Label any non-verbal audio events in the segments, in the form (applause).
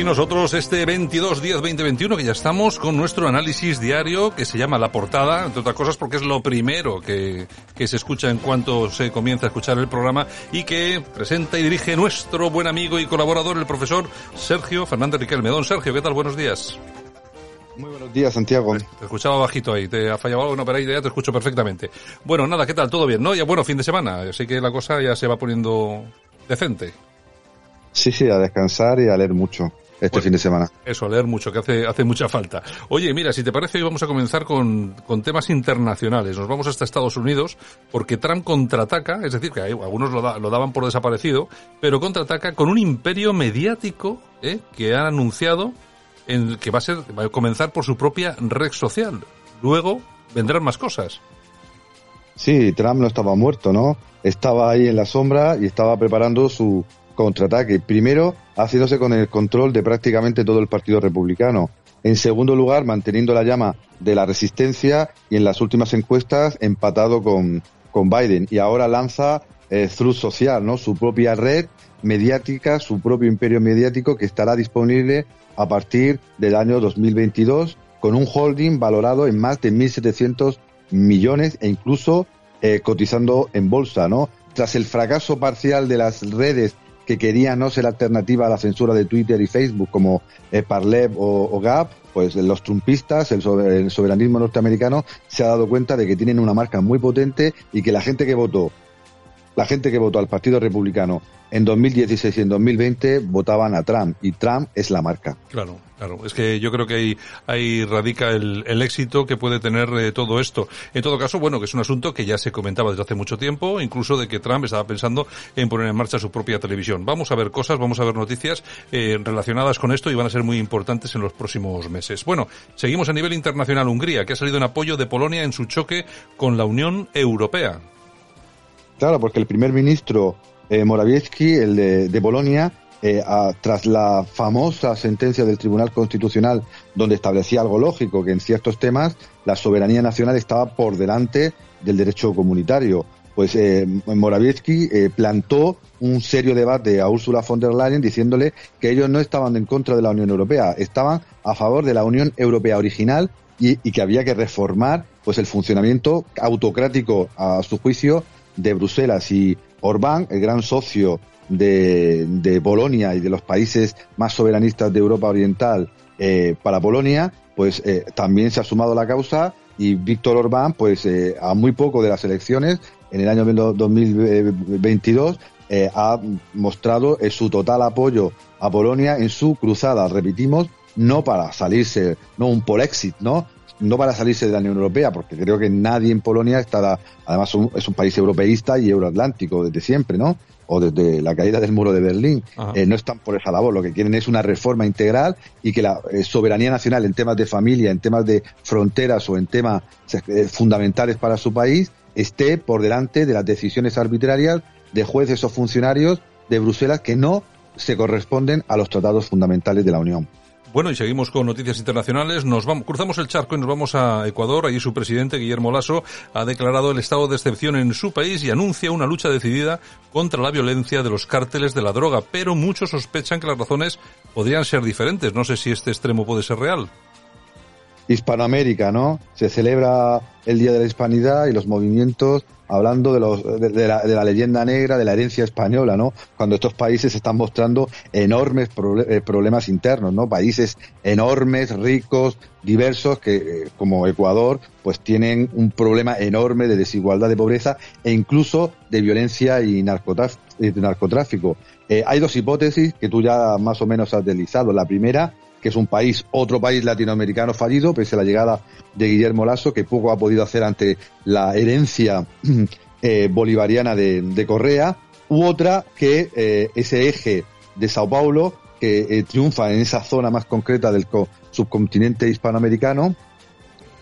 Y nosotros este 22 10 2021 que ya estamos con nuestro análisis diario que se llama La Portada, entre otras cosas porque es lo primero que, que se escucha en cuanto se comienza a escuchar el programa y que presenta y dirige nuestro buen amigo y colaborador, el profesor Sergio Fernández Riquelme. Don Sergio, ¿qué tal? Buenos días. Muy buenos días, Santiago. Te escuchaba bajito ahí, te ha fallado algo, no, pero ahí ya te escucho perfectamente. Bueno, nada, ¿qué tal? ¿Todo bien? ¿No? Ya bueno, fin de semana, así que la cosa ya se va poniendo decente. Sí, sí, a descansar y a leer mucho este Bueno, fin de semana. Eso, leer mucho, que hace, hace mucha falta. Oye, mira, si te parece, hoy vamos a comenzar con, con temas internacionales. Nos vamos hasta Estados Unidos, porque Trump contraataca, es decir, que algunos lo, da- lo daban por desaparecido, pero contraataca con un imperio mediático ¿eh? que han anunciado en que va a ser, va a comenzar por su propia red social. Luego vendrán más cosas. Sí, Trump no estaba muerto, ¿no? Estaba ahí en la sombra y estaba preparando su contraataque. Primero, haciéndose con el control de prácticamente todo el Partido Republicano. En segundo lugar, manteniendo la llama de la resistencia y en las últimas encuestas empatado con, con Biden. Y ahora lanza eh, Social, ¿no? Su propia red mediática, su propio imperio mediático que estará disponible a partir del año 2022 con un holding valorado en más de 1.700 millones e incluso eh, cotizando en bolsa, ¿no? Tras el fracaso parcial de las redes que querían no ser alternativa a la censura de Twitter y Facebook como eh, Parler o, o Gap, pues los trumpistas, el, el soberanismo norteamericano se ha dado cuenta de que tienen una marca muy potente y que la gente que votó, la gente que votó al Partido Republicano en 2016 y en 2020 votaban a Trump y Trump es la marca. Claro, claro. Es que yo creo que ahí, radica el, el éxito que puede tener eh, todo esto. En todo caso, bueno, que es un asunto que ya se comentaba desde hace mucho tiempo, incluso de que Trump estaba pensando en poner en marcha su propia televisión. Vamos a ver cosas, vamos a ver noticias eh, relacionadas con esto y van a ser muy importantes en los próximos meses. Bueno, seguimos a nivel internacional. Hungría, que ha salido en apoyo de Polonia en su choque con la Unión Europea. Claro, porque el primer ministro eh, Morawiecki, el de, de eh, tras la famosa sentencia del Tribunal Constitucional donde establecía algo lógico, que en ciertos temas la soberanía nacional estaba por delante del derecho comunitario, pues eh, Morawiecki eh, plantó un serio debate a Ursula von der Leyen diciéndole que ellos no estaban en contra de la Unión Europea, estaban a favor de la Unión Europea original y, y que había que reformar pues el funcionamiento autocrático a su juicio de Bruselas. Y Orbán, el gran socio de, de Polonia y de los países más soberanistas de Europa Oriental eh, para Polonia, pues eh, también se ha sumado a la causa. Y Víctor Orbán, pues eh, a muy poco de las elecciones, en el año 2022, eh, ha mostrado su total apoyo a Polonia en su cruzada, repetimos, no para salirse, no un Polexit, ¿no? No para salirse de la Unión Europea, porque creo que nadie en Polonia está, además un- es un país europeísta y euroatlántico desde siempre, ¿no? O desde la caída del muro de Berlín. Eh, no están por esa labor, lo que quieren es una reforma integral y que la eh, soberanía nacional en temas de familia, en temas de fronteras o en temas eh, fundamentales para su país esté por delante de las decisiones arbitrarias de jueces o funcionarios de Bruselas que no se corresponden a los tratados fundamentales de la Unión. Bueno, y seguimos con noticias internacionales. Nos vamos, cruzamos el charco y nos vamos a Ecuador. Allí su presidente, Guillermo Lasso, ha declarado el estado de excepción en su país y anuncia una lucha decidida contra la violencia de los cárteles de la droga. Pero muchos sospechan que las razones podrían ser diferentes. No sé si este extremo puede ser real. Hispanoamérica, ¿no? Se celebra el Día de la Hispanidad y los movimientos hablando de, los, de, la, de la leyenda negra, de la herencia española, ¿no? Cuando estos países están mostrando enormes eh, problemas internos, ¿no? Países enormes, ricos, diversos, que eh, como Ecuador, pues tienen un problema enorme de desigualdad, de pobreza e incluso de violencia y narcotráfico. Eh, hay dos hipótesis que tú ya más o menos has deslizado. La primera, que es un país, otro país latinoamericano fallido, pese a la llegada de Guillermo Lasso, que poco ha podido hacer ante la herencia (clears throat) eh, bolivariana de, Correa, u otra que eh, ese eje de Sao Paulo, que triunfa en esa zona más concreta del subcontinente hispanoamericano,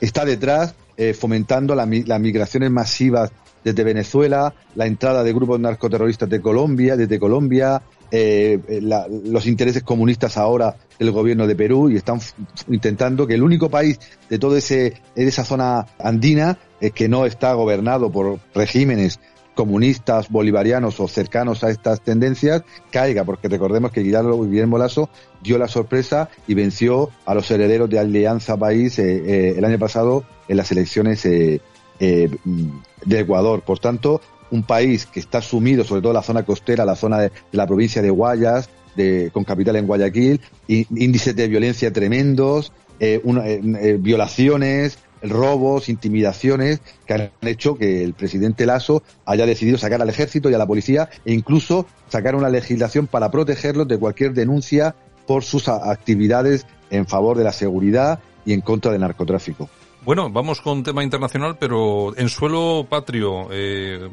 está detrás fomentando las migraciones masivas desde Venezuela, la entrada de grupos narcoterroristas de Colombia, desde Colombia, eh, los intereses comunistas ahora del gobierno de Perú y están intentando que el único país de toda esa zona andina es que no está gobernado por regímenes comunistas, bolivarianos o cercanos a estas tendencias caiga, porque recordemos que Guillermo Lasso dio la sorpresa y venció a los herederos de Alianza País eh, eh, el año pasado en las elecciones eh, de Ecuador. Por tanto, un país que está sumido, sobre todo la zona costera, la zona de, la provincia de Guayas, de, con capital en Guayaquil, índices de violencia tremendos, eh, eh, violaciones, robos, intimidaciones que han hecho que el presidente Lasso haya decidido sacar al ejército y a la policía e incluso sacar una legislación para protegerlos de cualquier denuncia por sus actividades en favor de la seguridad y en contra del narcotráfico. Bueno, vamos con tema internacional, pero en suelo patrio, eh,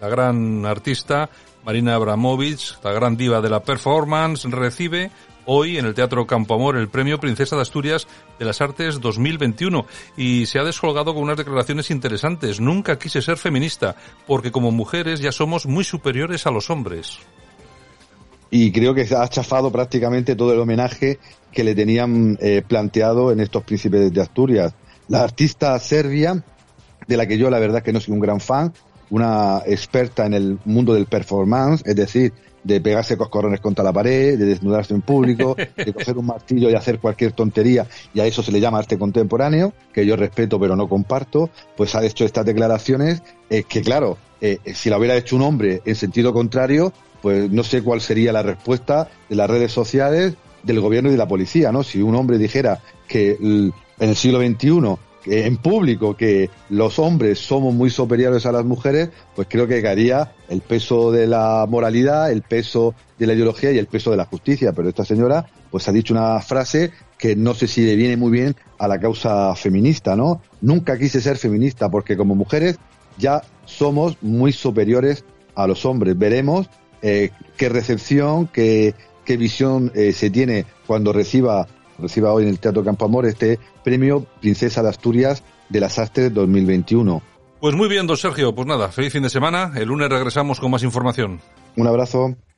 la gran artista Marina Abramovich, la gran diva de la performance, recibe hoy en el Teatro Campo Amor el premio Princesa de Asturias de las Artes 2021 y se ha descolgado con unas declaraciones interesantes. Nunca quise ser feminista porque como mujeres ya somos muy superiores a los hombres. Y creo que ha chafado prácticamente todo el homenaje que le tenían eh, planteado en estos príncipes de Asturias la artista serbia, de la que yo la verdad que no soy un gran fan, una experta en el mundo del performance, es decir, de pegarse coscorrones contra la pared, de desnudarse en público, (laughs) de coger un martillo y hacer cualquier tontería, y a eso se le llama arte contemporáneo, que yo respeto pero no comparto, pues ha hecho estas declaraciones, eh, que claro, eh, si la hubiera hecho un hombre en sentido contrario, pues no sé cuál sería la respuesta de las redes sociales, del gobierno y de la policía, ¿no? Si un hombre dijera que en el siglo XXI en público que los hombres somos muy superiores a las mujeres, pues creo que caería el peso de la moralidad, el peso de la ideología y el peso de la justicia. Pero esta señora, pues ha dicho una frase que no sé si le viene muy bien a la causa feminista, ¿no? Nunca quise ser feminista porque como mujeres ya somos muy superiores a los hombres. Veremos eh, qué recepción, qué, qué visión eh, se tiene cuando reciba reciba hoy en el Teatro Campo Amor este premio Princesa de Asturias de las Artes 2021. Pues muy bien, don Sergio. Pues nada, feliz fin de semana. El lunes regresamos con más información. Un abrazo.